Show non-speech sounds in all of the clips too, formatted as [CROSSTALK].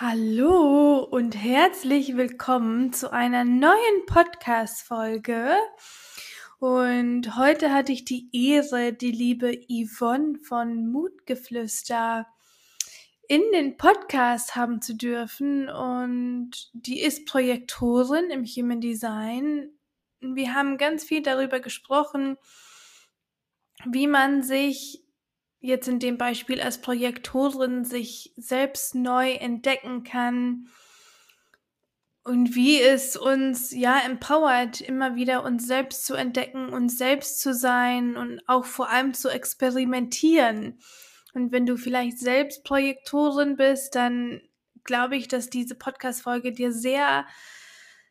Hallo und herzlich willkommen zu einer neuen Podcast-Folge. Und heute hatte ich die Ehre, die liebe Yvonne von Mutgeflüster in den Podcast haben zu dürfen. Und die ist Projektorin im Human Design. Wir haben ganz viel darüber gesprochen, wie man sich jetzt in dem Beispiel als Projektorin sich selbst neu entdecken kann und wie es uns ja empowert, immer wieder uns selbst zu entdecken, uns selbst zu sein und auch vor allem zu experimentieren. Und wenn du vielleicht selbst Projektorin bist, dann glaube ich, dass diese Podcast-Folge dir sehr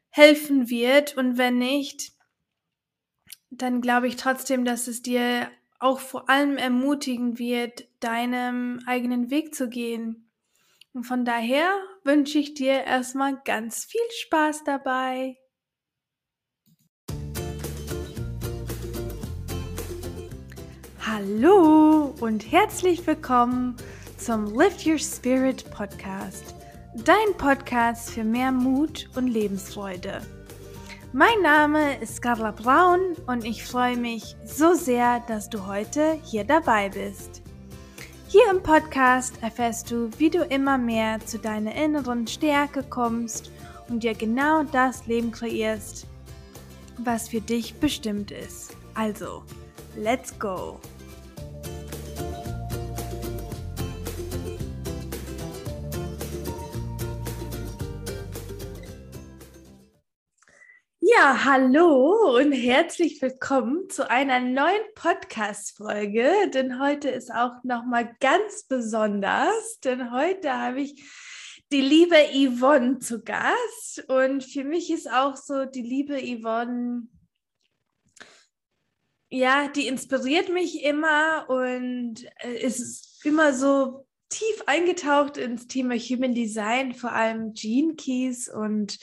helfen wird. Und wenn nicht, dann glaube ich trotzdem, dass es dir auch vor allem ermutigen wird, deinem eigenen Weg zu gehen. Und von daher wünsche ich dir erstmal ganz viel Spaß dabei. Hallo und herzlich willkommen zum Lift Your Spirit Podcast, dein Podcast für mehr Mut und Lebensfreude. Mein Name ist Carla Braun und ich freue mich so sehr, dass du heute hier dabei bist. Hier im Podcast erfährst du, wie du immer mehr zu deiner inneren Stärke kommst und dir genau das Leben kreierst, was für dich bestimmt ist. Also, let's go! Hallo und herzlich willkommen zu einer neuen Podcast-Folge. Denn heute ist auch nochmal ganz besonders, denn heute habe ich die liebe Yvonne zu Gast. Und für mich ist auch so die liebe Yvonne, ja, die inspiriert mich immer und ist immer so tief eingetaucht ins Thema Human Design, vor allem Gene Keys und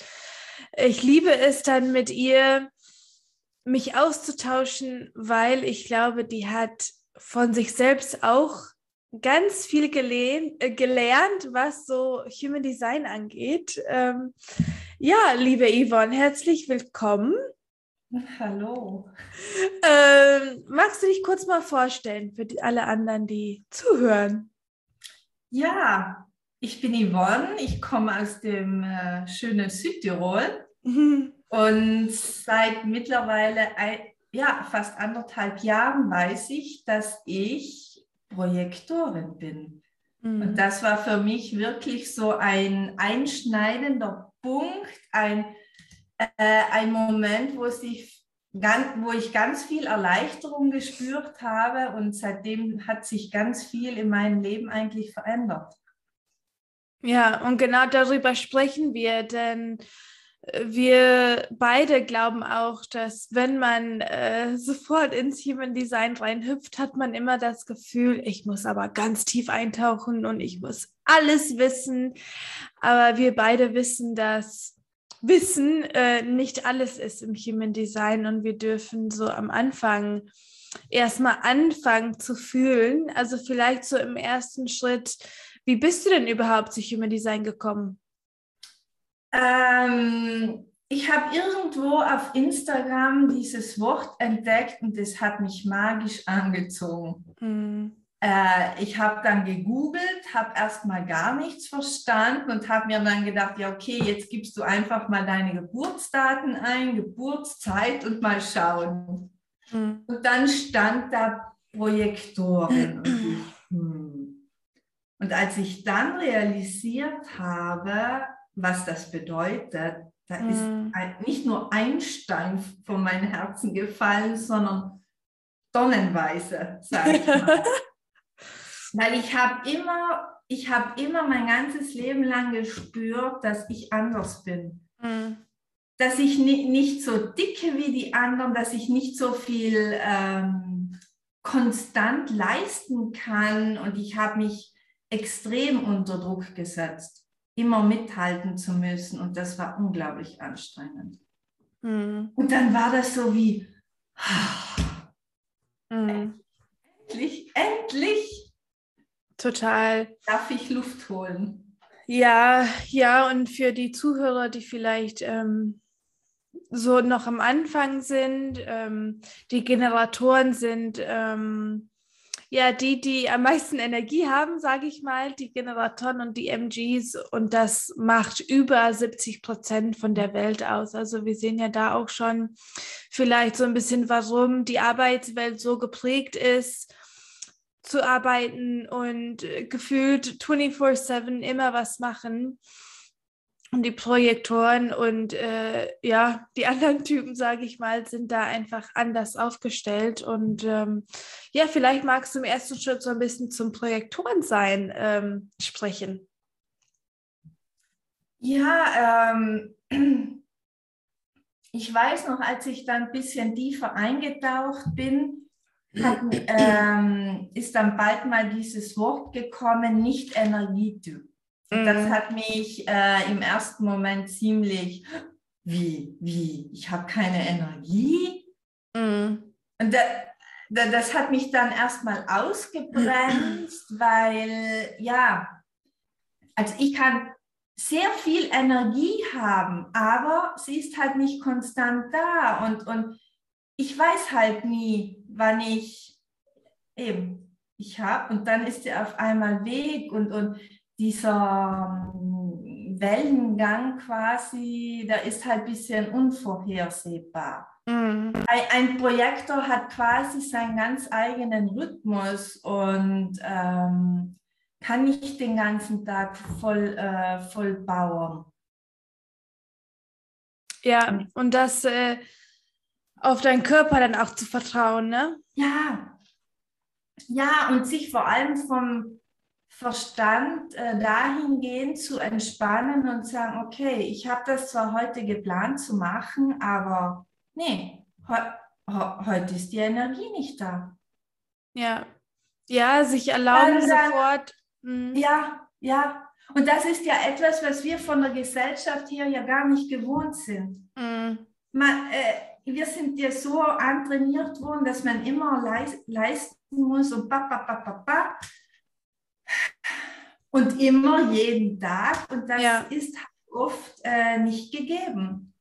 ich liebe es dann mit ihr, mich auszutauschen, weil ich glaube, die hat von sich selbst auch ganz viel gelehnt, äh, gelernt, was so Human Design angeht. Ähm, ja, liebe Yvonne, herzlich willkommen. Hallo. Ähm, magst du dich kurz mal vorstellen für die, alle anderen, die zuhören? Ja, ich bin Yvonne, ich komme aus dem äh, schönen Südtirol mhm. [LAUGHS] und seit mittlerweile ein, ja, fast anderthalb Jahren weiß ich, dass ich Projektorin bin. Mhm. Und das war für mich wirklich so ein einschneidender Punkt, ein, äh, ein Moment, wo, sich ganz, wo ich ganz viel Erleichterung gespürt habe und seitdem hat sich ganz viel in meinem Leben eigentlich verändert. Ja, und genau darüber sprechen wir, denn äh, wir beide glauben auch, dass wenn man äh, [LAUGHS] sofort ins Human Design reinhüpft, hat man immer das Gefühl, ich muss aber ganz tief eintauchen und ich muss alles wissen. Aber wir beide wissen, dass Wissen äh, nicht alles ist im Human Design und wir dürfen so am Anfang erstmal anfangen zu fühlen. Also vielleicht so im ersten Schritt wie bist du denn überhaupt zu Human Design gekommen? Ähm, ich habe irgendwo auf Instagram dieses Wort entdeckt und es hat mich magisch angezogen. Mhm. Äh, ich habe dann gegoogelt, habe erstmal gar nichts verstanden und habe mir dann gedacht, ja okay, jetzt gibst du einfach mal deine Geburtsdaten ein, Geburtszeit und mal schauen. Mhm. Und dann stand da Projektoren. [CLEARS THROAT] und als ich dann realisiert habe, was das bedeutet, da mm. ist ein, nicht nur ein Stein von meinem Herzen gefallen, sondern tonnenweise, sage ich mal. [LAUGHS] Weil ich habe immer, ich habe immer mein ganzes Leben lang gespürt, dass ich anders bin. Mm. Dass ich ni nicht so dicke wie die anderen, dass ich nicht so viel ähm, konstant leisten kann. Und ich habe mich extrem unter Druck gesetzt, immer mithalten zu müssen. Und das war unglaublich anstrengend. Mhm. Und dann war das so wie, mhm. endlich, endlich. Total. Darf ich Luft holen? Ja, ja, und für die Zuhörer, die vielleicht ähm, so noch am Anfang sind, ähm, die Generatoren sind ähm, ja die, die am meisten Energie haben, sage ich mal, die Generatoren und die MGs. Und das macht über 70 Prozent von der Welt aus. Also wir sehen ja da auch schon vielleicht so ein bisschen, warum die Arbeitswelt so geprägt ist zu arbeiten und äh, gefühlt 24/7 immer was machen. Und die Projektoren und äh, ja, die anderen Typen, sage ich mal, sind da einfach anders aufgestellt. Und ähm, ja, vielleicht magst du im ersten Schritt so ein bisschen zum Projektorensein ähm, sprechen. Ja, ähm, [CLEARS THROAT] ich weiß noch, als ich dann ein bisschen tiefer eingetaucht bin, hat, [CLEARS THROAT] ähm, ist dann bald mal dieses Wort gekommen, nicht Energietyp. Mhm. Das hat mich äh, im ersten Moment ziemlich, wie, wie, ich habe keine Energie. Mhm. Und da, da, das hat mich dann erstmal ausgebremst, [CLEARS THROAT] weil ja, also ich kann sehr viel Energie haben, aber sie ist halt nicht konstant da und, und ich weiß halt nie, wann ich eben ich habe und dann ist sie auf einmal weg und, und dieser ähm, Wellengang quasi, der ist halt ein bisschen unvorhersehbar. Mhm. Ein, ein, Projektor hat quasi seinen ganz eigenen Rhythmus und ähm, kann nicht den ganzen Tag voll, äh, voll bauen. Ja, und das äh, auf deinen Körper dann auch zu vertrauen, ne? Ja. Ja, und sich vor allem vom Verstand äh, dahingehend zu entspannen und sagen, okay, ich habe das zwar heute geplant zu machen, aber nee, he he heute ist die Energie nicht da. Ja, ja, sich erlauben dann, sofort. Mh. Ja, ja. Und das ist ja etwas, was wir von der Gesellschaft hier ja gar nicht gewohnt sind. Mhm. Man, äh, wir sind ja so antrainiert worden, dass man immer leis leisten muss und pa, pa, pa, pa, pa. Und immer jeden Tag. Und das ja. ist oft äh, nicht gegeben.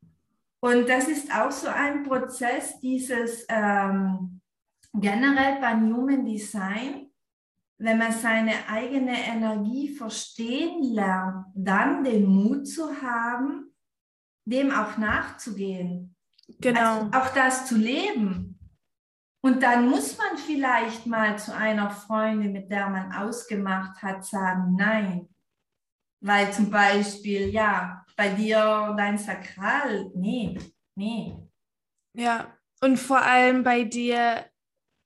Und das ist auch so ein Prozess, dieses ähm, generell bei Human Design, wenn man seine eigene Energie verstehen lernt, dann den Mut zu haben, dem auch nachzugehen. Genau. Also auch das zu leben. Und dann muss man vielleicht mal zu einer Freundin, mit der man ausgemacht hat, sagen, nein. Weil zum Beispiel, ja, bei dir dein Sakral, nee, nee. Ja, und vor allem bei dir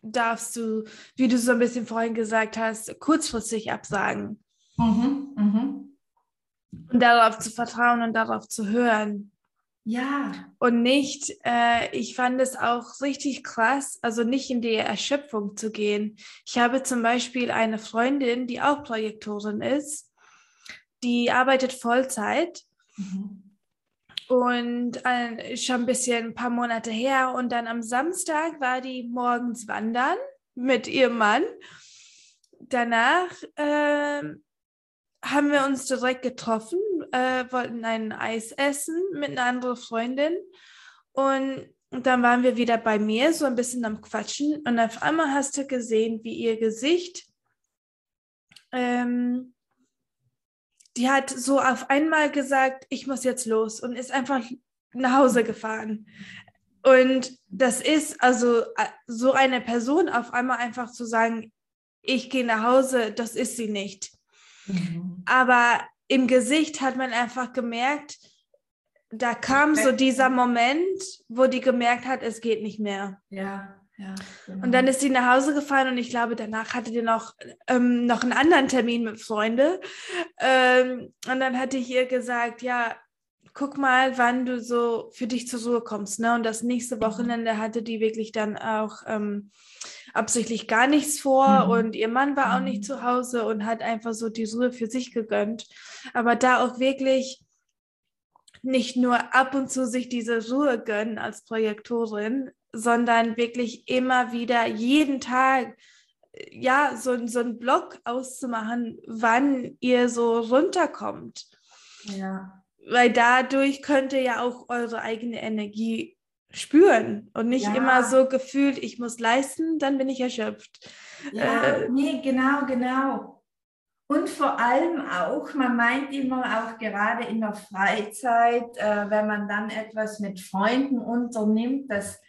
darfst du, wie du so ein bisschen vorhin gesagt hast, kurzfristig absagen. Mhm, mhm. Und darauf zu vertrauen und darauf zu hören. Ja. Und nicht, äh, ich fand es auch richtig krass, also nicht in die Erschöpfung zu gehen. Ich habe zum Beispiel eine Freundin, die auch Projektorin ist, die arbeitet Vollzeit. Mhm. Und äh, schon ein bisschen, ein paar Monate her. Und dann am Samstag war die morgens wandern mit ihrem Mann. Danach äh, haben wir uns direkt getroffen, äh, wollten ein Eis essen mit einer anderen Freundin und dann waren wir wieder bei mir, so ein bisschen am Quatschen und auf einmal hast du gesehen, wie ihr Gesicht, ähm, die hat so auf einmal gesagt, ich muss jetzt los und ist einfach nach Hause gefahren. Und das ist also äh, so eine Person auf einmal einfach zu sagen, ich gehe nach Hause, das ist sie nicht. Mhm. Aber im Gesicht hat man einfach gemerkt, da kam so dieser Moment, wo die gemerkt hat, es geht nicht mehr. Ja, ja. Genau. Und dann ist sie nach Hause gefahren und ich glaube, danach hatte die noch, ähm, noch einen anderen Termin mit Freunden. Ähm, und dann hatte ich ihr gesagt, ja, guck mal, wann du so für dich zur Ruhe kommst. Ne? Und das nächste mhm. Wochenende hatte die wirklich dann auch ähm, absichtlich gar nichts vor mhm. und ihr Mann war auch nicht mhm. zu Hause und hat einfach so die Ruhe für sich gegönnt. Aber da auch wirklich nicht nur ab und zu sich diese Ruhe gönnen als Projektorin, sondern wirklich immer wieder jeden Tag ja, so, so einen Block auszumachen, wann ihr so runterkommt. Ja. Weil dadurch könnt ihr ja auch eure eigene Energie spüren und nicht ja. immer so gefühlt, ich muss leisten, dann bin ich erschöpft. Ja, äh, nee, genau, genau. Und vor allem auch, man meint immer auch gerade in der Freizeit, äh, wenn man dann etwas mit Freunden unternimmt, dass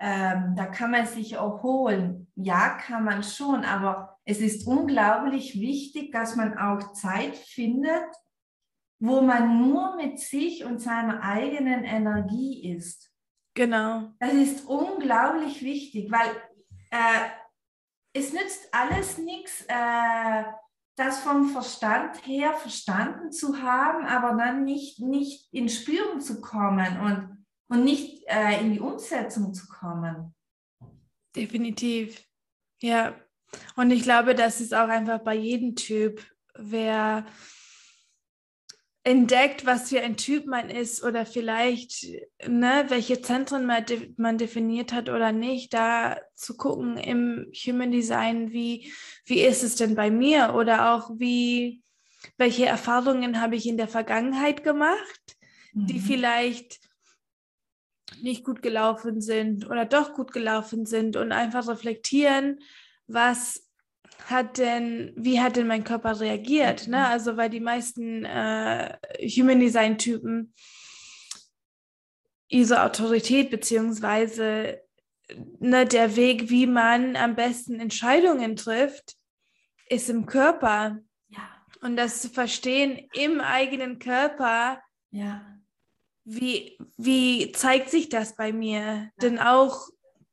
ähm, da kann man sich erholen. Ja, kann man schon, aber es ist unglaublich wichtig, dass man auch Zeit findet, wo man nur mit sich und seiner eigenen Energie ist. Genau. Das ist unglaublich wichtig, weil äh, es nützt alles nichts, äh, das vom Verstand her verstanden zu haben, aber dann nicht, nicht ins Spüren zu kommen und, und nicht äh, in die Umsetzung zu kommen. Definitiv. Ja. Und ich glaube, das ist auch einfach bei jedem Typ, wer entdeckt, was für ein Typ man ist oder vielleicht, ne, welche Zentren man, de man definiert hat oder nicht, da zu gucken im Human Design, wie, wie ist es denn bei mir oder auch wie, welche Erfahrungen habe ich in der Vergangenheit gemacht, mhm. die vielleicht nicht gut gelaufen sind oder doch gut gelaufen sind und einfach reflektieren, was hat denn, wie hat denn mein Körper reagiert? Ne? Also weil die meisten äh, Human Design Typen diese Autorität beziehungsweise ne, der Weg, wie man am besten Entscheidungen trifft, ist im Körper. Ja. Und das zu verstehen im eigenen Körper, ja. wie, wie zeigt sich das bei mir? Ja. Denn auch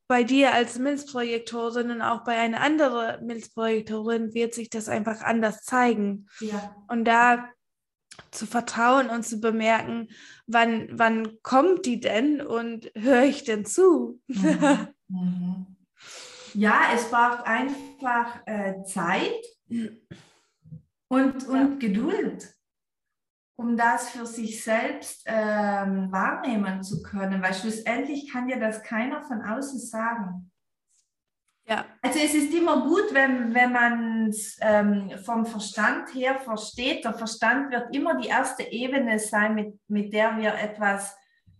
bei dir als Milzprojektorin und auch bei einer anderen Milzprojektorin wird sich das einfach anders zeigen. Ja. Und da zu vertrauen und zu bemerken, wann, wann kommt die denn und höre ich denn zu? Mhm. Mhm. Ja, es braucht einfach äh, Zeit und, und ja. Geduld um das für sich selbst ähm, wahrnehmen zu können, weil schlussendlich kann dir das keiner von außen sagen. Ja. Also es ist immer gut, wenn, wenn man es ähm, vom Verstand her versteht. Der Verstand wird immer die erste Ebene sein, mit, mit der wir etwas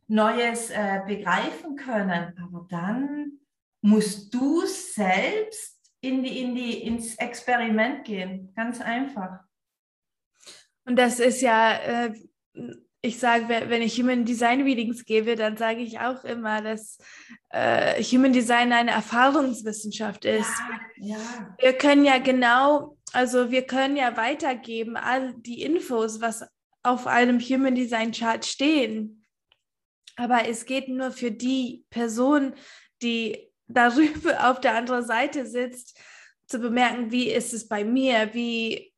Neues äh, begreifen können. Aber dann musst du selbst in die, in die, ins Experiment gehen. Ganz einfach. Und das ist ja, äh, ich sage, wenn ich Human Design Readings gebe, dann sage ich auch immer, dass äh, Human Design eine Erfahrungswissenschaft ist. Ja, ja. Wir können ja genau, also wir können ja weitergeben, all die Infos, was auf einem Human Design Chart stehen. Aber es geht nur für die Person, die darüber [LAUGHS] auf der anderen Seite sitzt, zu bemerken, wie ist es bei mir, wie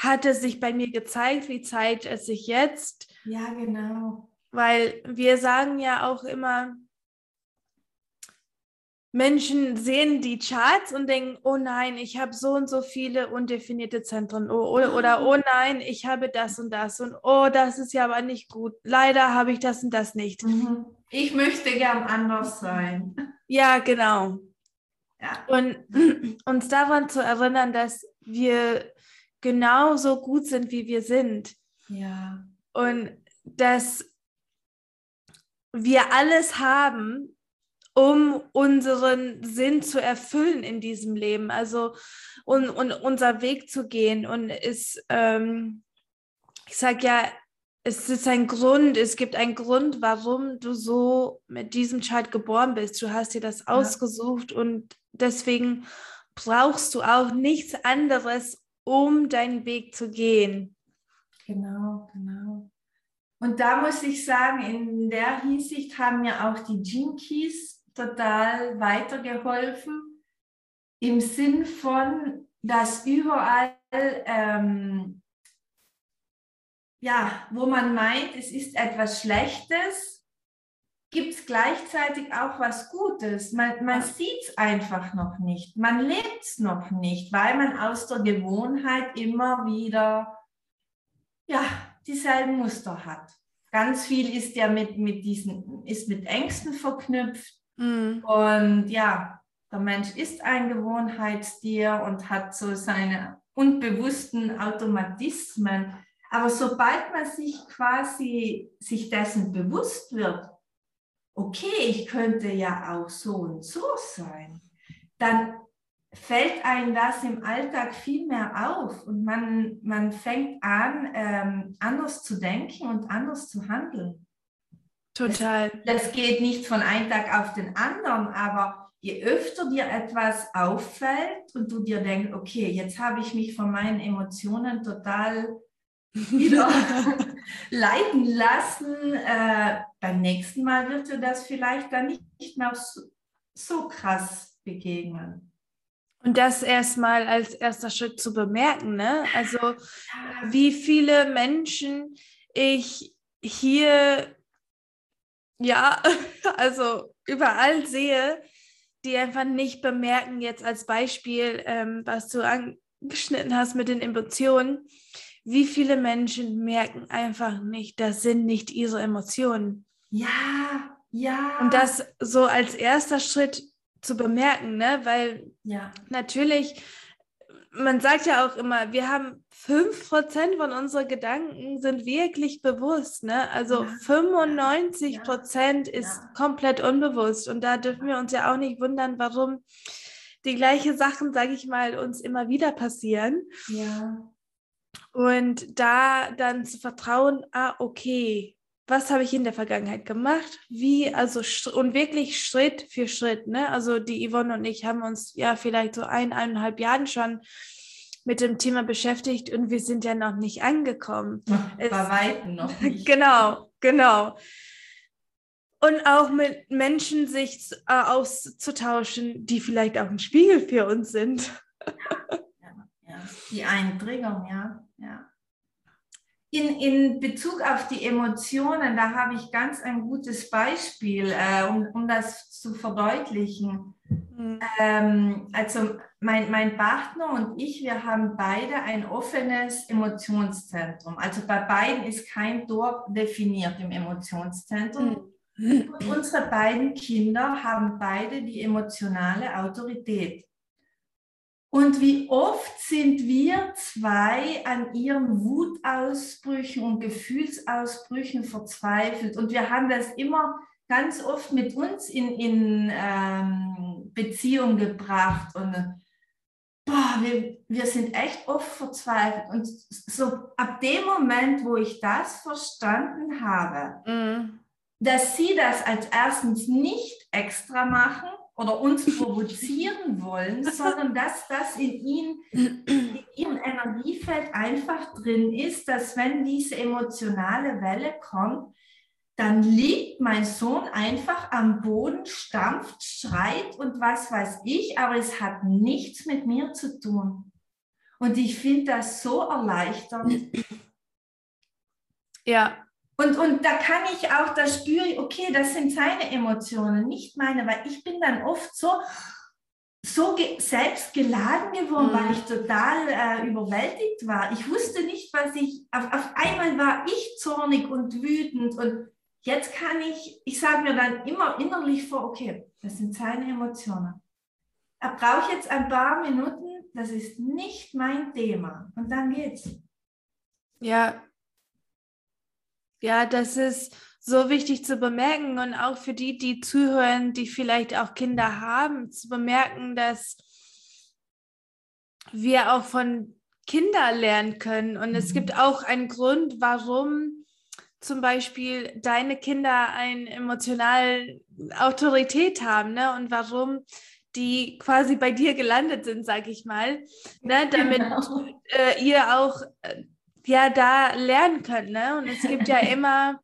hat es sich bei mir gezeigt, wie zeigt es sich jetzt? Ja, genau. Weil wir sagen ja auch immer, Menschen sehen die Charts und denken, oh nein, ich habe so und so viele undefinierte Zentren oh, oder, oder oh [LAUGHS] nein, ich habe das und das und oh, das ist ja aber nicht gut. Leider habe ich das und das nicht. Mhm. Ich möchte gern anders sein. Ja, genau. Ja. Und [CLEARS THROAT] uns daran zu erinnern, dass wir genauso gut sind, wie wir sind. Ja. Und dass wir alles haben, um unseren Sinn zu erfüllen in diesem Leben, also und, und unser Weg zu gehen. Und es, ähm, ich sage ja, es ist ein Grund, es gibt einen Grund, warum du so mit diesem Child geboren bist. Du hast dir das ja. ausgesucht und deswegen brauchst du auch nichts anderes, um deinen Weg zu gehen. Genau, genau. Und da muss ich sagen, in der Hinsicht haben mir auch die Jinkies total weitergeholfen, im Sinn von, dass überall, ähm, ja, wo man meint, es ist etwas Schlechtes, gibt es gleichzeitig auch was Gutes. Man, man sieht es einfach noch nicht. Man lebt es noch nicht, weil man aus der Gewohnheit immer wieder ja, dieselben Muster hat. Ganz viel ist ja mit, mit diesen, ist mit Ängsten verknüpft. Mhm. Und ja, Der Mensch ist ein Gewohnheitstier und hat so seine unbewussten Automatismen. Aber sobald man sich quasi sich dessen bewusst wird, okay, ich könnte ja auch so und so sein, dann fällt einem das im Alltag viel mehr auf und man, man fängt an, ähm, anders zu denken und anders zu handeln. Total. Das, das geht nicht von einem Tag auf den anderen, aber je öfter dir etwas auffällt und du dir denkst, okay, jetzt habe ich mich von meinen Emotionen total wieder [LAUGHS] leiten lassen, äh, beim nächsten Mal wird dir das vielleicht dann nicht, nicht mehr so, so krass begegnen. Und das erstmal als erster Schritt zu bemerken, ne? Also wie viele Menschen ich hier, ja, [LAUGHS] also überall sehe, die einfach nicht bemerken, jetzt als Beispiel, ähm, was du angeschnitten hast mit den Emotionen, wie viele Menschen merken einfach nicht, das sind nicht ihre Emotionen. Ja, ja. Und das so als erster Schritt zu bemerken, ne? Weil ja. natürlich, man sagt ja auch immer, wir haben 5% von unseren Gedanken sind wirklich bewusst, ne? Also ja. 95 Prozent ja. ist komplett unbewusst. Und da dürfen wir uns ja auch nicht wundern, warum die gleichen Sachen, sage ich mal, uns immer wieder passieren. Ja. Und da dann zu vertrauen, ah, okay, was habe ich in der Vergangenheit gemacht? Wie, also, und wirklich Schritt für Schritt, ne? Also, die Yvonne und ich haben uns ja vielleicht so ein, eineinhalb Jahren schon mit dem Thema beschäftigt und wir sind ja noch nicht angekommen. Bei Weitem noch [LAUGHS] nicht. Genau, genau. Und auch mit Menschen sich äh, auszutauschen, die vielleicht auch ein Spiegel für uns sind. Ja, ja. Die triggern, ja. Ja. In, in Bezug auf die Emotionen, da habe ich ganz ein gutes Beispiel, äh, um, um das zu verdeutlichen. Mhm. Ähm, also mein, mein Partner und ich, wir haben beide ein offenes Emotionszentrum. Also bei beiden ist kein Tor definiert im Emotionszentrum. Mhm. Und unsere beiden Kinder haben beide die emotionale Autorität. Und wie oft sind wir zwei an ihren Wutausbrüchen und Gefühlsausbrüchen verzweifelt. Und wir haben das immer ganz oft mit uns in, in ähm, Beziehung gebracht. Und boah, wir, wir sind echt oft verzweifelt. Und so ab dem Moment, wo ich das verstanden habe, mhm. dass sie das als erstens nicht extra machen, oder uns provozieren wollen, sondern dass das in ihnen, in ihrem Energiefeld einfach drin ist, dass wenn diese emotionale Welle kommt, dann liegt mein Sohn einfach am Boden, stampft, schreit und was weiß ich, aber es hat nichts mit mir zu tun. Und ich finde das so erleichternd. Ja, und, und da kann ich auch, da spüre ich, okay, das sind seine Emotionen, nicht meine, weil ich bin dann oft so, so ge selbst geladen geworden, mhm. weil ich total äh, überwältigt war. Ich wusste nicht, was ich, auf, auf einmal war ich zornig und wütend und jetzt kann ich, ich sage mir dann immer innerlich vor, okay, das sind seine Emotionen. Er braucht jetzt ein paar Minuten, das ist nicht mein Thema und dann geht's. Ja, ja, das ist so wichtig zu bemerken und auch für die, die zuhören, die vielleicht auch Kinder haben, zu bemerken, dass wir auch von Kindern lernen können. Und es gibt mhm. auch einen Grund, warum zum Beispiel deine Kinder eine emotionale Autorität haben ne? und warum die quasi bei dir gelandet sind, sag ich mal, ne? [LAUGHS] damit genau. äh, ihr auch äh, ja da lernen können. Ne? Und es gibt ja [LAUGHS] immer,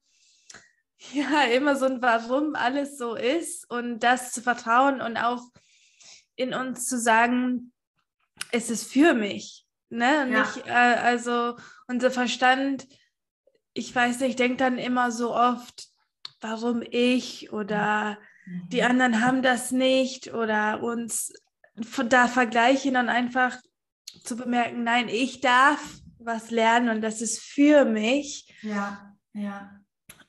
ja, immer so ein Warum alles so ist und das zu vertrauen und auch in uns zu sagen, es ist für mich. Ne? Ja. Nicht, äh, also unser Verstand, ich weiß nicht, denkt dann immer so oft, warum ich oder mhm. die anderen haben das nicht oder uns da vergleichen und einfach zu bemerken, nein, ich darf was lernen und das ist für mich. Ja, ja.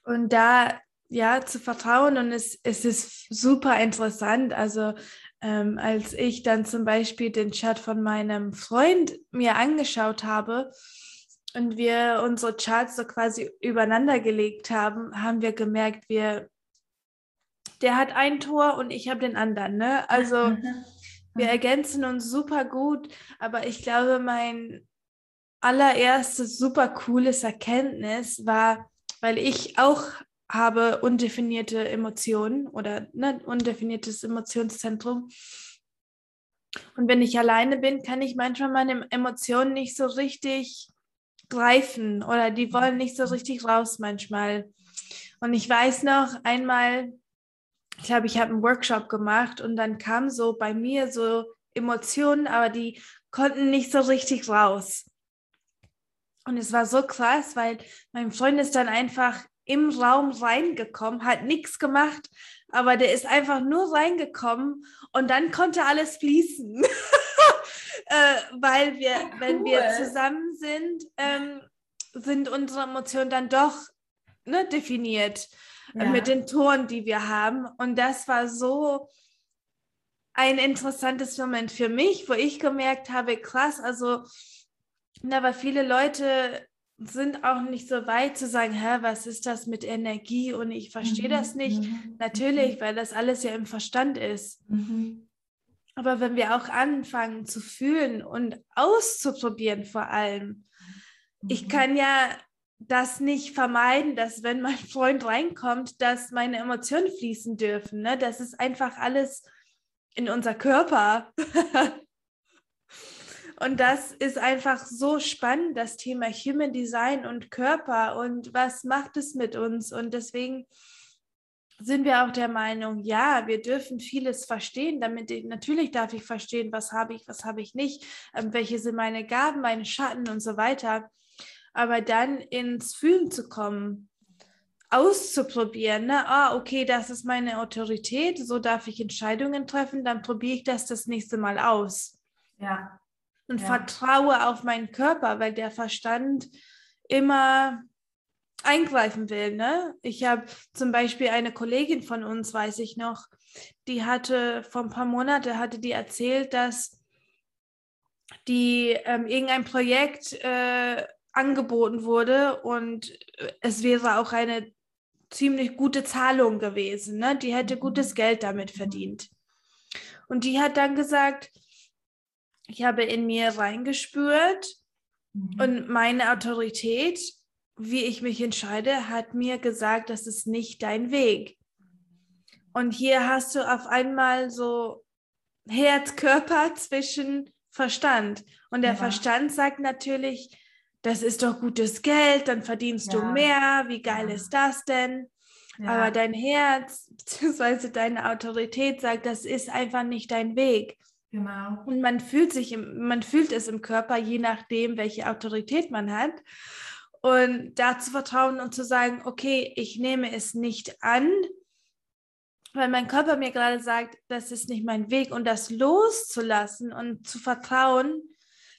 Und da ja zu vertrauen und es, es ist super interessant. Also ähm, als ich dann zum Beispiel den Chat von meinem Freund mir angeschaut habe und wir unsere Charts so quasi übereinander gelegt haben, haben wir gemerkt, wir, der hat ein Tor und ich habe den anderen. Ne? Also [LAUGHS] wir ergänzen uns super gut, aber ich glaube, mein allererstes super cooles Erkenntnis war, weil ich auch habe undefinierte Emotionen oder ne, undefiniertes Emotionszentrum. Und wenn ich alleine bin, kann ich manchmal meine Emotionen nicht so richtig greifen oder die wollen nicht so richtig raus manchmal. Und ich weiß noch einmal, ich glaube, ich habe einen Workshop gemacht und dann kam so bei mir so Emotionen, aber die konnten nicht so richtig raus. Und es war so krass, weil mein Freund ist dann einfach im Raum reingekommen, hat nichts gemacht, aber der ist einfach nur reingekommen und dann konnte alles fließen. [LAUGHS] äh, weil wir, cool. wenn wir zusammen sind, ähm, sind unsere Emotionen dann doch ne, definiert äh, ja. mit den Toren, die wir haben. Und das war so ein interessantes Moment für mich, wo ich gemerkt habe, krass, also, aber viele Leute sind auch nicht so weit zu sagen, hä, was ist das mit Energie und ich verstehe mhm. das nicht. Mhm. Natürlich, weil das alles ja im Verstand ist. Mhm. Aber wenn wir auch anfangen zu fühlen und auszuprobieren vor allem, ich mhm. kann ja das nicht vermeiden, dass wenn mein [LAUGHS] Freund reinkommt, dass meine Emotionen fließen dürfen. Ne? Das ist einfach alles in unser Körper. [LAUGHS] Und das ist einfach so spannend, das Thema Human Design und Körper und was macht es mit uns. Und deswegen sind wir auch der Meinung, ja, wir dürfen vieles verstehen, damit ich, natürlich darf ich verstehen, was habe ich, was habe ich nicht, ähm, welche sind meine Gaben, meine Schatten und so weiter. Aber dann ins Fühlen zu kommen, auszuprobieren, ne? ah, okay, das ist meine Autorität, so darf ich Entscheidungen treffen, dann probiere ich das das nächste Mal aus. Ja und ja. vertraue auf meinen Körper, weil der Verstand immer eingreifen will. Ne? Ich habe zum Beispiel eine Kollegin von uns, weiß ich noch, die hatte vor ein paar Monaten hatte die erzählt, dass die ähm, irgendein Projekt äh, angeboten wurde und es wäre auch eine ziemlich gute Zahlung gewesen. Ne? Die hätte gutes mhm. Geld damit verdient. Und die hat dann gesagt, ich habe in mir reingespürt mhm. und meine Autorität, wie ich mich entscheide, hat mir gesagt, das ist nicht dein Weg. Und hier hast du auf einmal so Herz, Körper [LAUGHS] zwischen Verstand. Und der ja. Verstand sagt natürlich, das ist doch gutes Geld, dann verdienst ja. du mehr, wie geil ja. ist das denn? Aber dein Herz [LAUGHS] bzw. deine Autorität sagt, das ist einfach nicht dein Weg. Genau. Und man fühlt sich, im, man fühlt es im Körper, je nachdem, welche Autorität man hat. Und da zu vertrauen und zu sagen, okay, ich nehme es nicht an, weil mein Körper mir gerade sagt, das ist nicht mein Weg und das loszulassen und zu vertrauen,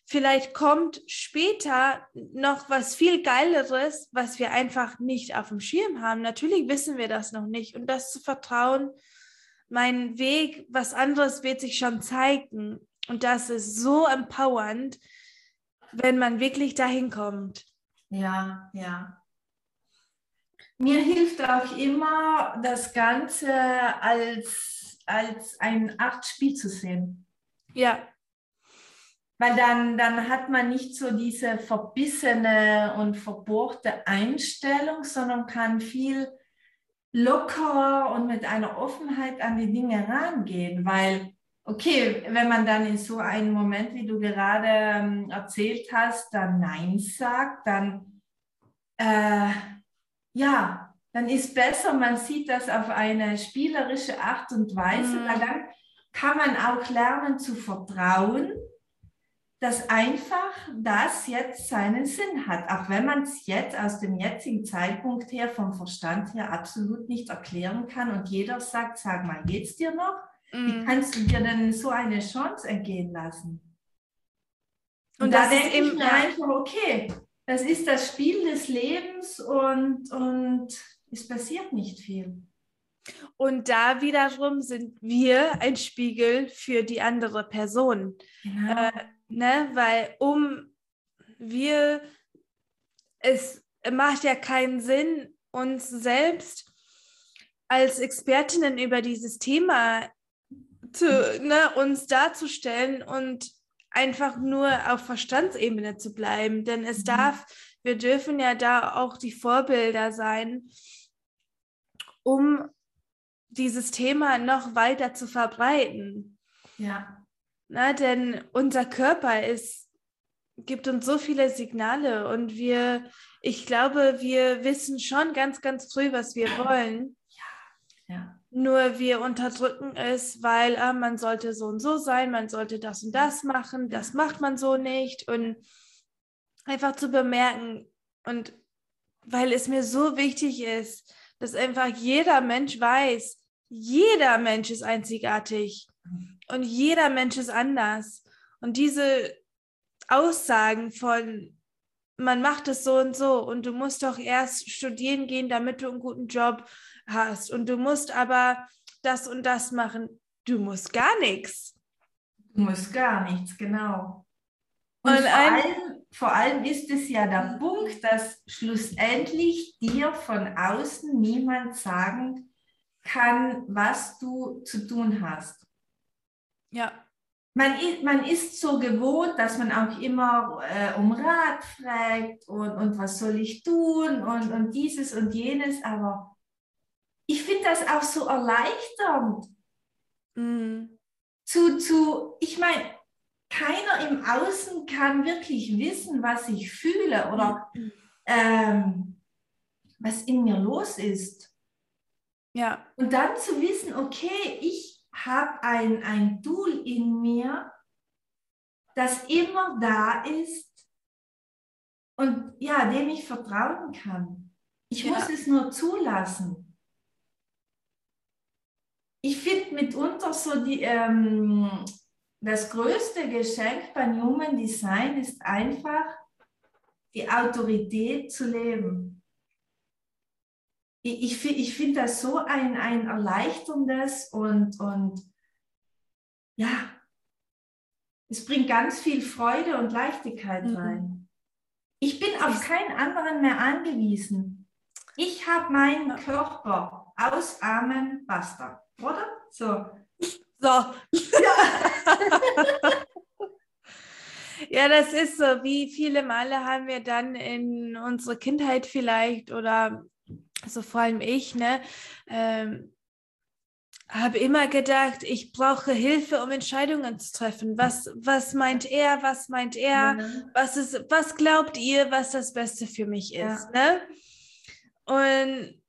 vielleicht kommt später noch was viel Geileres, was wir einfach nicht auf dem Schirm haben. Natürlich wissen wir das noch nicht und das zu vertrauen, mein Weg, was anderes wird sich schon zeigen. Und das ist so empowernd, wenn man wirklich dahin kommt. Ja, ja. Mir hilft auch immer, das Ganze als, als ein Spiel zu sehen. Ja. Weil dann, dann hat man nicht so diese verbissene und verbohrte Einstellung, sondern kann viel lockerer und mit einer Offenheit an die Dinge rangehen, weil, okay, wenn man dann in so einem Moment, wie du gerade ähm, erzählt hast, dann Nein sagt, dann, äh, ja, dann ist besser, man sieht das auf eine spielerische Art und Weise, mhm. weil dann kann man auch lernen zu vertrauen dass einfach das jetzt seinen Sinn hat, auch wenn man es jetzt aus dem jetzigen Zeitpunkt her, vom Verstand her absolut nicht erklären kann und jeder sagt, sag mal, geht's dir noch? Mm. Wie kannst du dir denn so eine Chance entgehen lassen? Und, und da denke ich mir einfach, okay, das ist das Spiel des Lebens und, und es passiert nicht viel. Und da wiederum sind wir ein Spiegel für die andere Person. Genau. Äh, ne? Weil um wir, es macht ja keinen Sinn, uns selbst als Expertinnen über dieses Thema zu, ne, uns darzustellen und einfach nur auf Verstandsebene zu bleiben. Denn es mhm. darf, wir dürfen ja da auch die Vorbilder sein, um dieses Thema noch weiter zu verbreiten. Ja. Na, denn unser Körper ist, gibt uns so viele Signale und wir, ich glaube, wir wissen schon ganz, ganz früh, was wir wollen. Ja. ja. Nur wir unterdrücken es, weil ah, man sollte so und so sein, man sollte das und das machen, das macht man so nicht. Und einfach zu bemerken und weil es mir so wichtig ist, dass einfach jeder Mensch weiß, jeder Mensch ist einzigartig und jeder Mensch ist anders. Und diese Aussagen von, man macht es so und so und du musst doch erst studieren gehen, damit du einen guten Job hast und du musst aber das und das machen. Du musst gar nichts. Du musst gar nichts, genau. Und, und vor, allem, vor allem ist es ja der Punkt, dass schlussendlich dir von außen niemand sagen kann, was du zu tun hast. Ja. Man, man ist so gewohnt, dass man auch immer äh, um Rat fragt und, und was soll ich tun und, und dieses und jenes, aber ich finde das auch so erleichternd. Mhm. Zu, zu, ich meine, keiner im Außen kann wirklich wissen, was ich fühle oder mhm. ähm, was in mir los ist. Ja. Und dann zu wissen, okay, ich habe ein, ein Tool in mir, das immer da ist und ja, dem ich vertrauen kann. Ich ja. muss es nur zulassen ich finde mitunter so die, ähm, das größte Geschenk beim Human Design ist einfach die Autorität zu leben. Ich, ich, ich finde das so ein, ein erleichterndes und, und ja, es bringt ganz viel Freude und Leichtigkeit mhm. rein. Ich bin auf keinen anderen mehr angewiesen. Ich habe meinen Körper ausarmen, basta. Oder? So. So. Ja. ja, das ist so. Wie viele Male haben wir dann in unserer Kindheit vielleicht oder so vor allem ich, ne? Ähm, habe immer gedacht, ich brauche Hilfe, um Entscheidungen zu treffen. Was, was meint er? Was meint er? Mhm. Was, ist, was glaubt ihr, was das Beste für mich ist? Ja. Ne? Und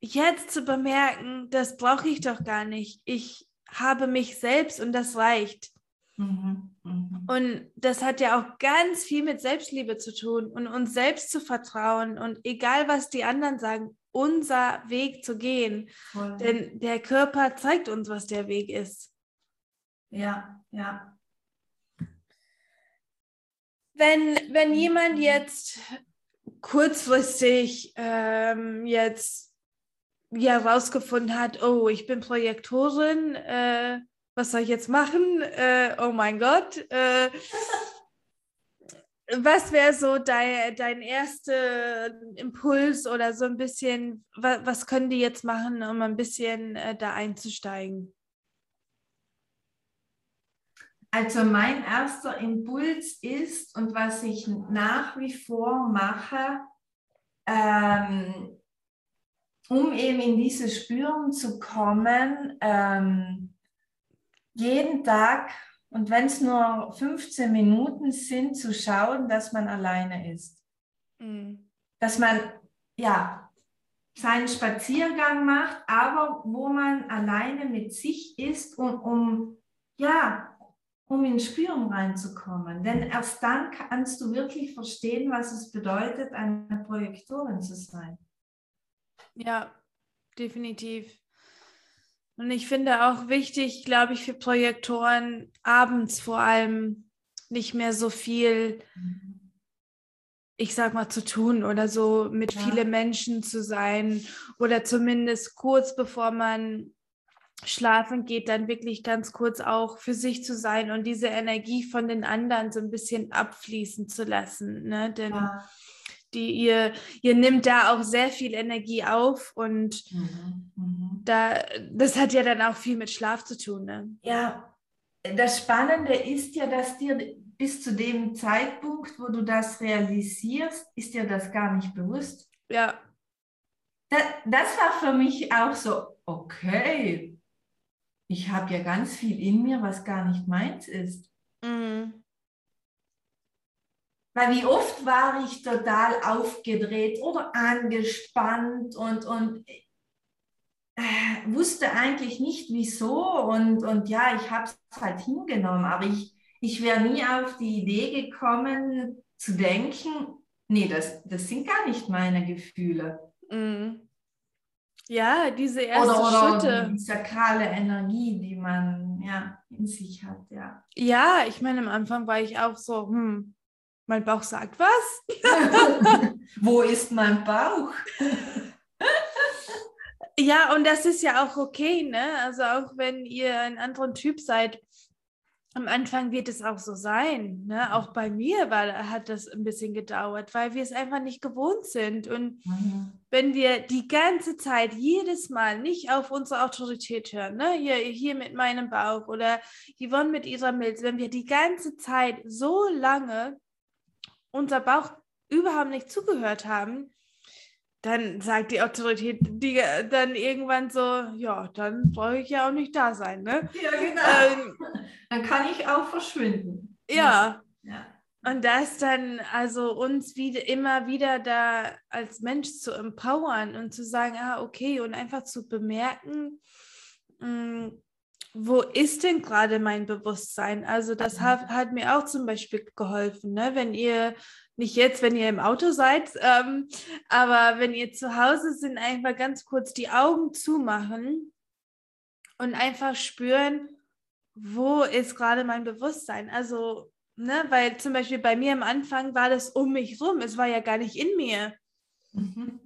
jetzt zu bemerken, das brauche ich doch gar nicht. Ich habe mich selbst und das reicht. Mhm, mh. Und das hat ja auch ganz viel mit Selbstliebe zu tun und uns selbst zu vertrauen und egal was die anderen sagen, unser Weg zu gehen. Voll. Denn der Körper zeigt uns, was der Weg ist. Ja, ja. Wenn, wenn jemand jetzt kurzfristig ähm, jetzt ja rausgefunden hat, oh, ich bin Projektorin, äh, was soll ich jetzt machen? Äh, oh mein Gott. Äh, was wäre so dein, dein erster Impuls oder so ein bisschen, was, was können die jetzt machen, um ein bisschen äh, da einzusteigen? Also mein erster Impuls ist und was ich nach wie vor mache, ähm, um eben in dieses Spüren zu kommen, ähm, jeden Tag und wenn es nur 15 Minuten sind, zu schauen, dass man alleine ist. Mhm. Dass man ja seinen Spaziergang macht, aber wo man alleine mit sich ist, um, um ja, um ins Spüren reinzukommen. Denn erst dann kannst du wirklich verstehen, was es bedeutet, eine Projektorin zu sein. Ja, definitiv. Und ich finde auch wichtig, glaube ich, für Projektoren abends vor allem nicht mehr so viel ich sag mal, zu tun oder so mit ja. vielen Menschen zu sein oder zumindest kurz bevor man schlafen geht, dann wirklich ganz kurz auch für sich zu sein und diese Energie von den anderen so ein bisschen abfließen zu lassen. Ne? Denn ja. Die, ihr, ihr nimmt da auch sehr viel Energie auf und mhm. Mhm. Da, das hat ja dann auch viel mit Schlaf zu tun. Ne? Ja, das Spannende ist ja, dass dir bis zu dem Zeitpunkt, wo du das realisierst, ist dir das gar nicht bewusst. Ja. Das, das war für mich auch so, okay, ich habe ja ganz viel in mir, was gar nicht meins ist. Mhm. Weil wie oft war ich total aufgedreht oder angespannt und, und äh, wusste eigentlich nicht wieso und, und ja, ich habe es halt hingenommen, aber ich, ich wäre nie auf die Idee gekommen zu denken, nee, das, das sind gar nicht meine Gefühle. Mhm. Ja, diese ersten oder, oder Schritte. Die sakrale Energie, die man ja in sich hat, ja. Ja, ich meine, am Anfang war ich auch so, hm, mein Bauch sagt was. [LAUGHS] Wo ist mein Bauch? [LAUGHS] ja, und das ist ja auch okay, ne? Also auch wenn ihr ein anderer Typ seid, am Anfang wird es auch so sein. Ne? Auch bei mir war, hat das ein bisschen gedauert, weil wir es einfach nicht gewohnt sind. Und mhm. wenn wir die ganze Zeit, jedes Mal nicht auf unsere Autorität hören, ne? hier, hier mit meinem Bauch oder Yvonne mit ihrer Milz, wenn wir die ganze Zeit so lange unser Bauch überhaupt nicht zugehört haben, dann sagt die Autorität die, dann irgendwann so, ja, dann brauche ich ja auch nicht da sein, ne? Ja, genau. Ähm, [LAUGHS] dann kann ich auch verschwinden. Ja. ja. Und das dann, also uns wieder, immer wieder da als Mensch zu empowern und zu sagen, ah, okay, und einfach zu bemerken, mh, mm, wo ist denn gerade mein Bewusstsein? Also das mhm. hat, hat, mir auch zum Beispiel geholfen, ne? wenn ihr nicht jetzt, wenn ihr im Auto seid, ähm, aber wenn ihr zu Hause sind, einfach ganz kurz die Augen zumachen und einfach spüren, wo ist gerade mein Bewusstsein? Also, ne, weil zum Beispiel bei mir am Anfang war das um mich rum, es war ja gar nicht in mir. Mhm.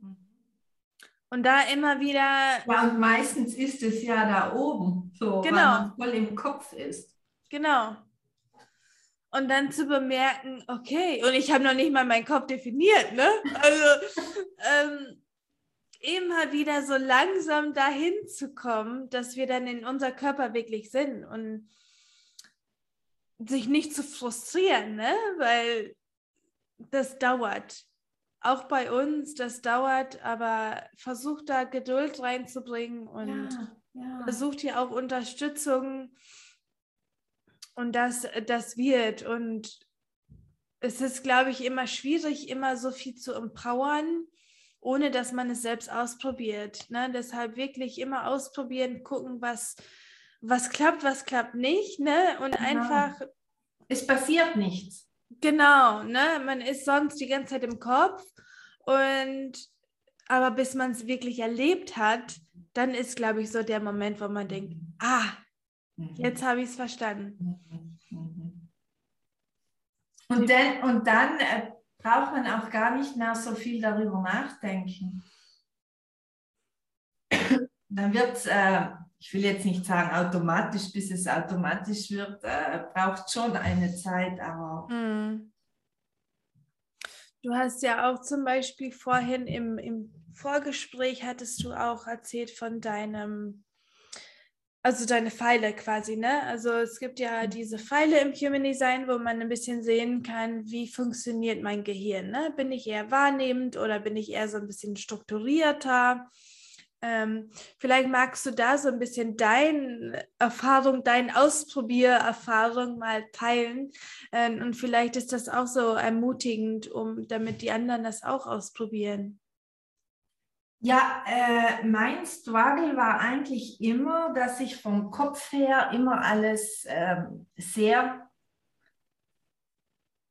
Und da immer wieder. Ja, und meistens ist es ja da oben, so, genau. weil man voll im Kopf ist. Genau und dann zu bemerken, okay, und ich habe noch nicht mal meinen Kopf definiert, ne? Also [LAUGHS] ähm, immer wieder so langsam dahin zu kommen, dass wir dann in unser Körper wirklich sind und sich nicht zu frustrieren, ne? Weil das dauert. Auch bei uns, das dauert, aber versucht da Geduld reinzubringen und ja, ja. versucht hier auch Unterstützung und das, das wird. Und es ist, glaube ich, immer schwierig, immer so viel zu empowern, ohne dass man es selbst ausprobiert. Ne? Deshalb wirklich immer ausprobieren, gucken, was, was klappt, was klappt nicht. Ne? Und genau. einfach. Es passiert nichts. Genau, ne? Man ist sonst die ganze Zeit im Kopf. Und aber bis man es wirklich erlebt hat, dann ist, glaube ich, so der Moment, wo man denkt, ah, Jetzt habe ich es verstanden. Und dann, und dann äh, braucht man auch gar nicht mehr so viel darüber nachdenken. Dann wird es, äh, ich will jetzt nicht sagen automatisch, bis es automatisch wird, äh, braucht schon eine Zeit, aber. Mhm. Du hast ja auch zum Beispiel vorhin im, im Vorgespräch hattest du auch erzählt von deinem also deine Pfeile quasi, ne? Also es gibt ja mhm. diese Pfeile im Human Design, wo man ein bisschen sehen kann, wie funktioniert mein Gehirn, ne? Bin ich eher wahrnehmend oder bin ich eher so ein bisschen strukturierter? Ähm, vielleicht magst du da so ein bisschen deine Erfahrung, deine Ausprobiererfahrung mal teilen. Ähm, und vielleicht ist das auch so ermutigend, um damit die anderen das auch ausprobieren. Ja, äh, mein Struggle war eigentlich immer, dass ich vom Kopf her immer alles äh, sehr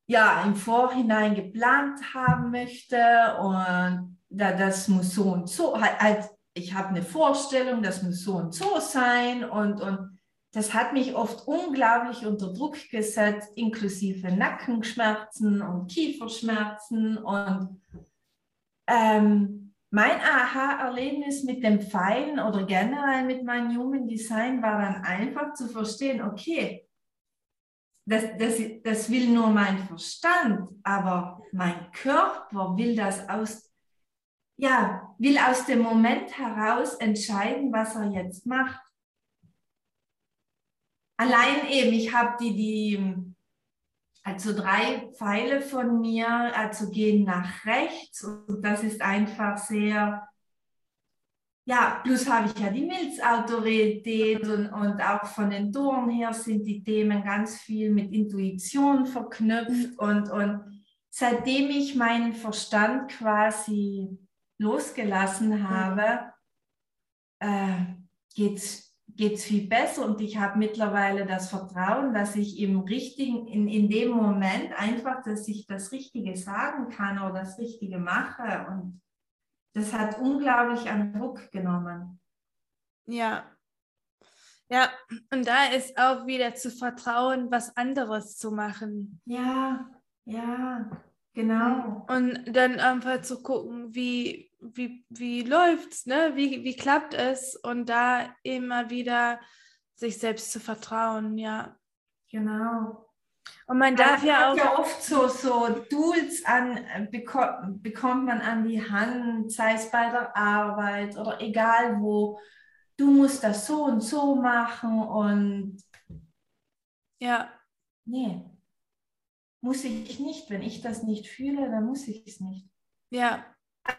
ja, im Vorhinein geplant haben möchte und da, das muss so und so, halt, halt ich habe eine Vorstellung, das muss so und so sein und, und das hat mich oft unglaublich unter Druck gesetzt, inklusive Nackenschmerzen und Kieferschmerzen. Und ähm, mein Aha-Erlebnis mit dem Pfeilen oder generell mit meinem Human Design war dann einfach zu verstehen, okay, das, das, das will nur mein Verstand, aber mein Körper will das aus, ja, will aus dem Moment heraus entscheiden, was er jetzt macht. Allein eben, ich habe die, die, also drei Pfeile von mir, also gehen nach rechts und das ist einfach sehr, ja, plus habe ich ja die Milzautorität und, und auch von den Toren her sind die Themen ganz viel mit Intuition verknüpft und, und seitdem ich meinen Verstand quasi losgelassen habe, äh, geht es geht es viel besser und ich habe mittlerweile das Vertrauen, dass ich im richtigen, in, in dem Moment einfach, dass ich das Richtige sagen kann oder das Richtige mache und das hat unglaublich an Druck genommen. Ja. Ja, und da ist auch wieder zu vertrauen, was anderes zu machen. Ja, ja, genau. Und dann einfach zu gucken, wie, wie, wie läuft's, ne? Wie, wie klappt es? Und da immer wieder sich selbst zu vertrauen, ja. Genau. Und man darf man ja auch. ja oft so, so Tools an, bekommt, bekommt man an die Hand, sei es bei der Arbeit oder egal wo. Du musst das so und so machen und. Ja. Nee. Muss ich nicht. Wenn ich das nicht fühle, dann muss ich es nicht. Ja,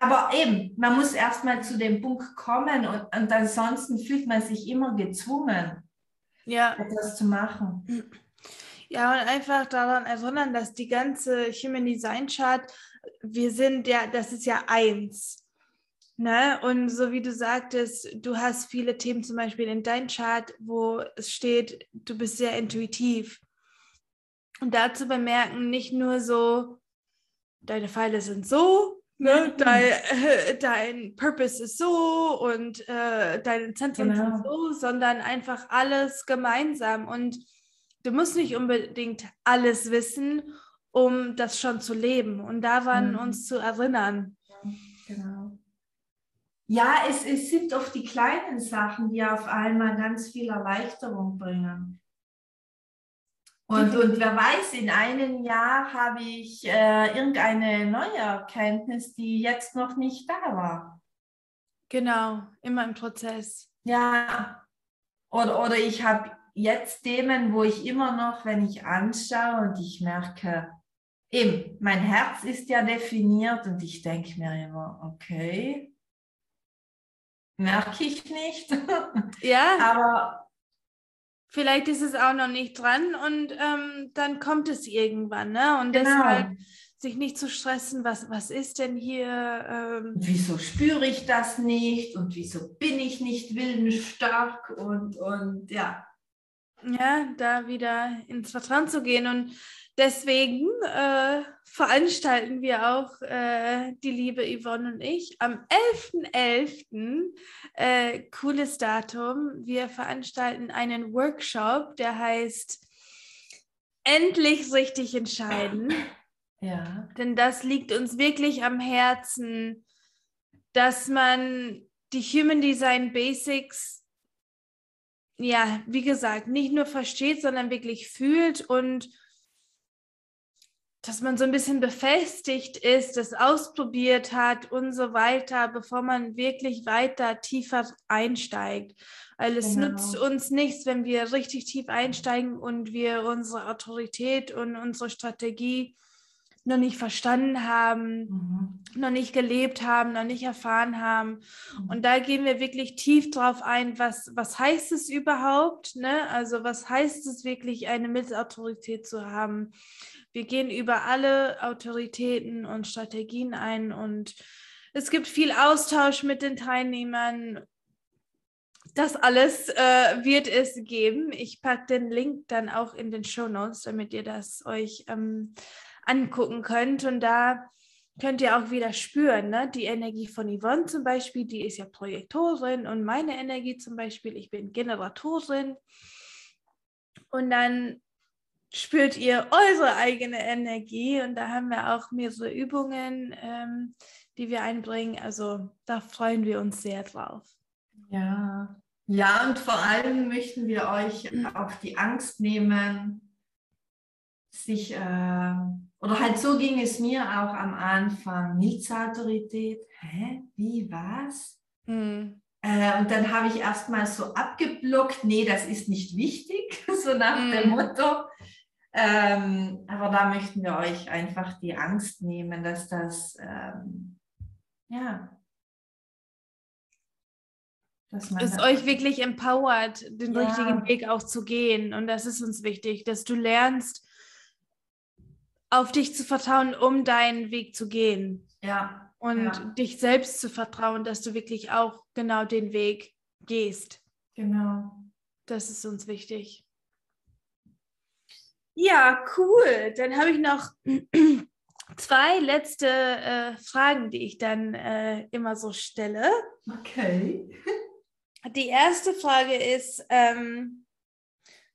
aber eben, man muss erstmal zu dem Punkt kommen und, und ansonsten fühlt man sich immer gezwungen, ja. etwas zu machen. Ja, und einfach daran erinnern, dass die ganze Human Design Chart, wir sind ja, das ist ja eins. Ne? Und so wie du sagtest, du hast viele Themen zum Beispiel in deinem Chart, wo es steht, du bist sehr intuitiv. Und dazu bemerken, nicht nur so, deine Pfeile sind so, Ne? Dein, äh, [LAUGHS] dein Purpose ist so und äh, dein Zentrum genau. ist so, sondern einfach alles gemeinsam. Und du musst nicht unbedingt alles wissen, um das schon zu leben und daran mhm. uns zu erinnern. Genau. Ja, es, es sind oft die kleinen Sachen, die auf einmal ganz viel Erleichterung bringen. Und, und wer weiß, in einem Jahr habe ich äh, irgendeine neue Erkenntnis, die jetzt noch nicht da war. Genau, immer im Prozess. Ja, oder, oder ich habe jetzt Themen, wo ich immer noch, wenn ich anschaue und ich merke, eben, mein Herz ist ja definiert und ich denke mir immer, okay, merke ich nicht. [LAUGHS] Ja. Aber vielleicht ist es auch noch nicht dran und ähm, dann kommt es irgendwann. Ne? Und genau. deshalb sich nicht zu stressen, was, was ist denn hier? Ähm wieso spüre ich das nicht und wieso bin ich nicht willensstark und, und ja. Ja, da wieder ins Vertrauen zu gehen und Deswegen äh, veranstalten wir auch äh, die liebe Yvonne und ich am 11.11. .11., äh, cooles Datum. Wir veranstalten einen Workshop, der heißt Endlich richtig entscheiden. Ja. Denn das liegt uns wirklich am Herzen, dass man die Human Design Basics ja, wie gesagt, nicht nur versteht, sondern wirklich fühlt und dass man so ein bisschen befestigt ist, das ausprobiert hat und so weiter, bevor man wirklich weiter tiefer einsteigt. Weil es genau. nützt uns nichts, wenn wir richtig tief einsteigen und wir unsere Autorität und unsere Strategie noch nicht verstanden haben, mhm. noch nicht gelebt haben, noch nicht erfahren haben. Mhm. Und da gehen wir wirklich tief drauf ein, was, was heißt es überhaupt? Ne? Also was heißt es wirklich, eine Mittelautorität zu haben? Wir gehen über alle Autoritäten und Strategien ein und es gibt viel Austausch mit den Teilnehmern. Das alles äh, wird es geben. Ich packe den Link dann auch in den Show Notes, damit ihr das euch ähm, angucken könnt. Und da könnt ihr auch wieder spüren, ne? die Energie von Yvonne zum Beispiel, die ist ja Projektorin und meine Energie zum Beispiel, ich bin Generatorin. Und dann spürt ihr eure eigene Energie und da haben wir auch mehrere Übungen, ähm, die wir einbringen. Also da freuen wir uns sehr drauf. Ja, ja, und vor allem möchten wir euch auch die Angst nehmen, sich, äh, oder halt so ging es mir auch am Anfang, Milzautorität, hä, wie, was? Hm. Äh, und dann habe ich erstmal so abgeblockt, nee, das ist nicht wichtig, [LAUGHS] so nach hm. dem Motto. Ähm, aber da möchten wir euch einfach die Angst nehmen, dass das, ähm, ja, dass es euch wirklich empowert, den ja. richtigen Weg auch zu gehen. Und das ist uns wichtig, dass du lernst, auf dich zu vertrauen, um deinen Weg zu gehen. Ja. Und ja. dich selbst zu vertrauen, dass du wirklich auch genau den Weg gehst. Genau. Das ist uns wichtig. Ja, cool. Dann habe ich noch [CLEARS THROAT] zwei letzte äh, Fragen, die ich dann äh, immer so stelle. Okay. Die erste Frage ist, ähm,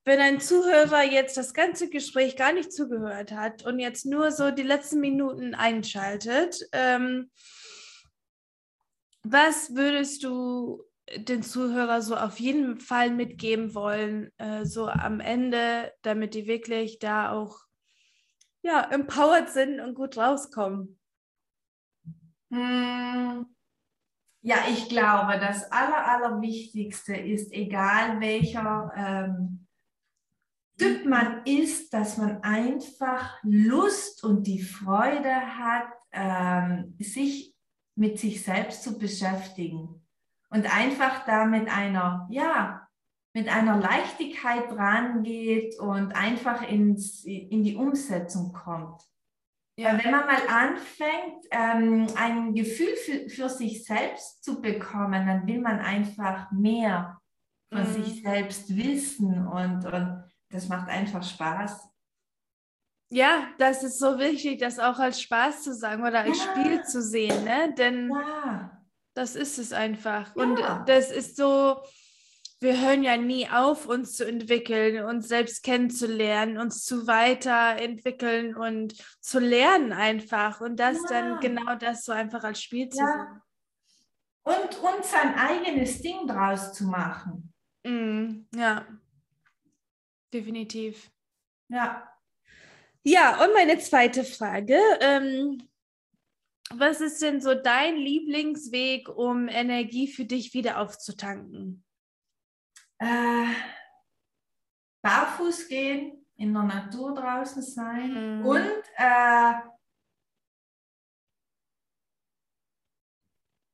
wenn ein Zuhörer jetzt das ganze Gespräch gar nicht zugehört hat und jetzt nur so die letzten Minuten einschaltet, ähm, was würdest du den Zuhörer so auf jeden Fall mitgeben wollen, äh, so am Ende, damit die wirklich da auch ja, empowered sind und gut rauskommen? Hm. Ja, ich glaube, das Aller, Allerwichtigste ist, egal welcher ähm, Typ man ist, dass man einfach Lust und die Freude hat, ähm, sich mit sich selbst zu beschäftigen und einfach da mit einer, ja, mit einer Leichtigkeit rangeht und einfach ins, in die Umsetzung kommt. Ja. Wenn man mal anfängt, ähm, ein Gefühl für, für sich selbst zu bekommen, dann will man einfach mehr von mhm. sich selbst wissen und, und das macht einfach Spaß. Ja, das ist so wichtig, das auch als Spaß zu sagen oder als ja. Spiel zu sehen, ne? Denn ja. Das ist es einfach. Ja. Und das ist so, wir hören ja nie auf, uns zu entwickeln, uns selbst kennenzulernen, uns zu weiterentwickeln und zu lernen einfach. Und das ja. dann genau das so einfach als Spiel zu sehen. Und, und sein eigenes Ding draus zu machen. Mm, ja, definitiv. Ja. Ja, und meine zweite Frage. Ähm, was ist denn so dein Lieblingsweg, um Energie für dich wieder aufzutanken? äh, barfuß gehen, in der Natur draußen sein mhm. und äh,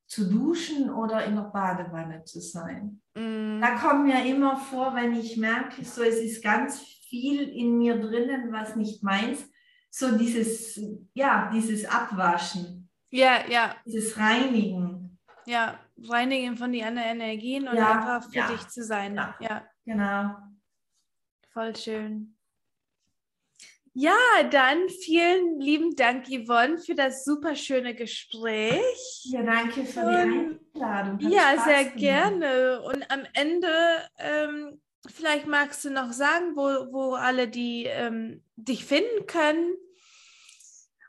zu duschen oder in der Badewanne zu sein. Mhm. Da kommt mir immer vor, wenn ich merke, so es ist ganz viel in mir drinnen, was nicht meins, so dieses, ja, dieses Abwaschen. Ja, ja. Dieses Reinigen. Ja, Reinigen von den anderen Energien und ja, einfach für ja, dich zu sein. Ja, ja. Genau. Voll schön. Ja, dann vielen lieben Dank, Yvonne, für das super schöne Gespräch. Ja, danke für und, die Einladung. Hat ja, sehr gemacht. gerne. Und am Ende, ähm, vielleicht magst du noch sagen, wo, wo alle die ähm, dich finden können.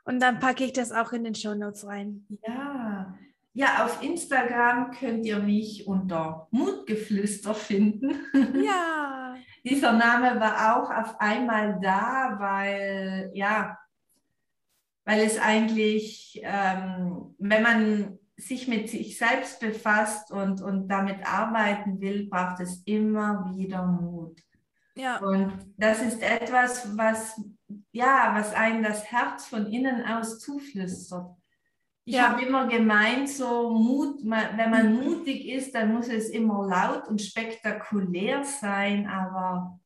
Und dann packe ich das auch in den Show Notes rein. Ja, ja, auf Instagram könnt ihr mich unter Mutgeflüster finden. [LAUGHS] Ja. Dieser Name war auch auf einmal da, weil, ja, weil es eigentlich, ähm, wenn man sich mit sich selbst befasst und, und damit arbeiten will, braucht es immer wieder Mut. Ja. Und das ist etwas, was, ja, was einem das Herz von innen aus zuflüstert. Ich ja. habe immer gemeint, so Mut, wenn man mhm. mutig ist, dann muss es immer laut und spektakulär sein, aber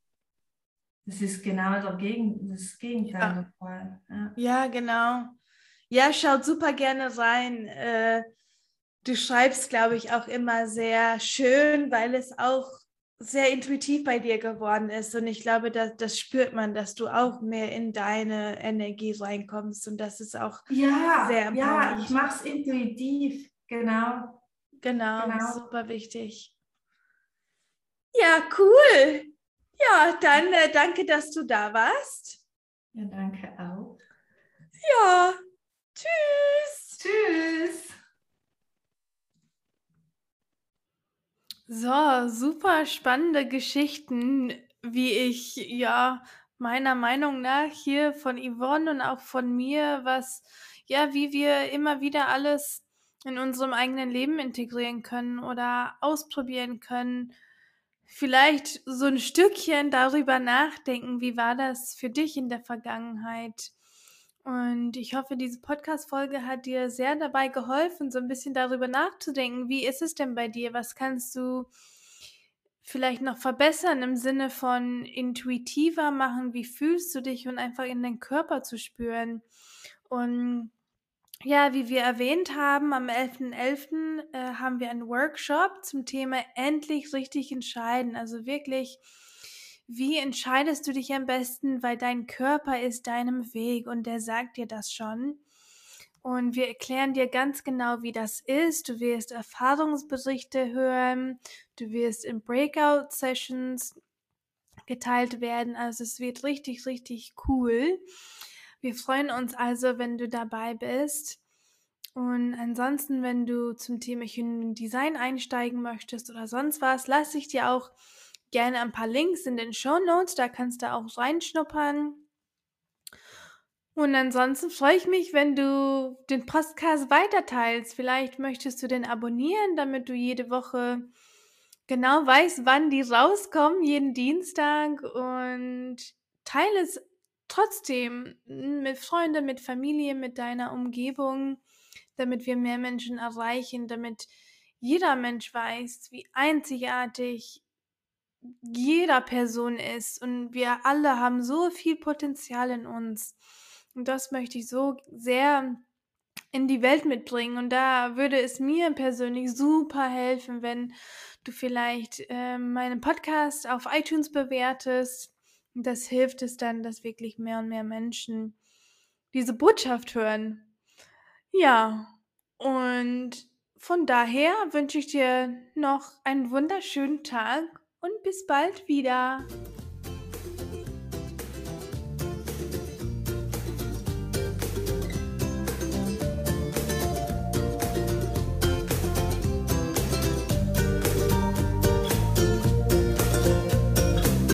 das ist genau der Gegen, das Gegenteil ja. der Fall. Ja. ja. genau. Ja, schaut super gerne rein. Äh, du schreibst, glaube ich, auch immer sehr schön, weil es auch sehr intuitiv bei dir geworden ist. Und ich glaube, das, das spürt man, dass du auch mehr in deine Energie reinkommst. Und das ist auch ja, sehr Ja, ich mache es intuitiv, genau. genau. Genau, super wichtig. Ja, cool. Ja, dann äh, danke, dass du da warst. Ja, danke auch. Ja, tschüss. Tschüss. So, super spannende Geschichten, wie ich ja meiner Meinung nach hier von Yvonne und auch von mir, was ja, wie wir immer wieder alles in unserem eigenen Leben integrieren können oder ausprobieren können. Vielleicht so ein Stückchen darüber nachdenken, wie war das für dich in der Vergangenheit? Und ich hoffe, diese Podcast-Folge hat dir sehr dabei geholfen, so ein bisschen darüber nachzudenken. Wie ist es denn bei dir? Was kannst du vielleicht noch verbessern im Sinne von intuitiver machen? Wie fühlst du dich und einfach in den Körper zu spüren? Und ja, wie wir erwähnt haben, am 11.11. .11., äh, haben wir einen Workshop zum Thema endlich richtig entscheiden. Also wirklich, wie entscheidest du dich am besten, weil dein Körper ist deinem Weg und der sagt dir das schon. Und wir erklären dir ganz genau, wie das ist. Du wirst Erfahrungsberichte hören, du wirst in Breakout-Sessions geteilt werden. Also es wird richtig, richtig cool. Wir freuen uns also, wenn du dabei bist. Und ansonsten, wenn du zum Thema Human Design einsteigen möchtest oder sonst was, lasse ich dir auch gerne ein paar Links in den Show Notes. Da kannst du auch reinschnuppern. Und ansonsten freue ich mich, wenn du den Podcast weiterteilst. Vielleicht möchtest du den abonnieren, damit du jede Woche genau weißt, wann die rauskommen, jeden Dienstag. Und teile es trotzdem mit Freunden, mit Familie, mit deiner Umgebung, damit wir mehr Menschen erreichen, damit jeder Mensch weiß, wie einzigartig jeder Person ist und wir alle haben so viel Potenzial in uns. Und das möchte ich so sehr in die Welt mitbringen. Und da würde es mir persönlich super helfen, wenn du vielleicht äh, meinen Podcast auf iTunes bewertest und das hilft es dann, dass wirklich mehr und mehr Menschen diese Botschaft hören. Ja, und von daher wünsche ich dir noch einen wunderschönen Tag und bis bald wieder.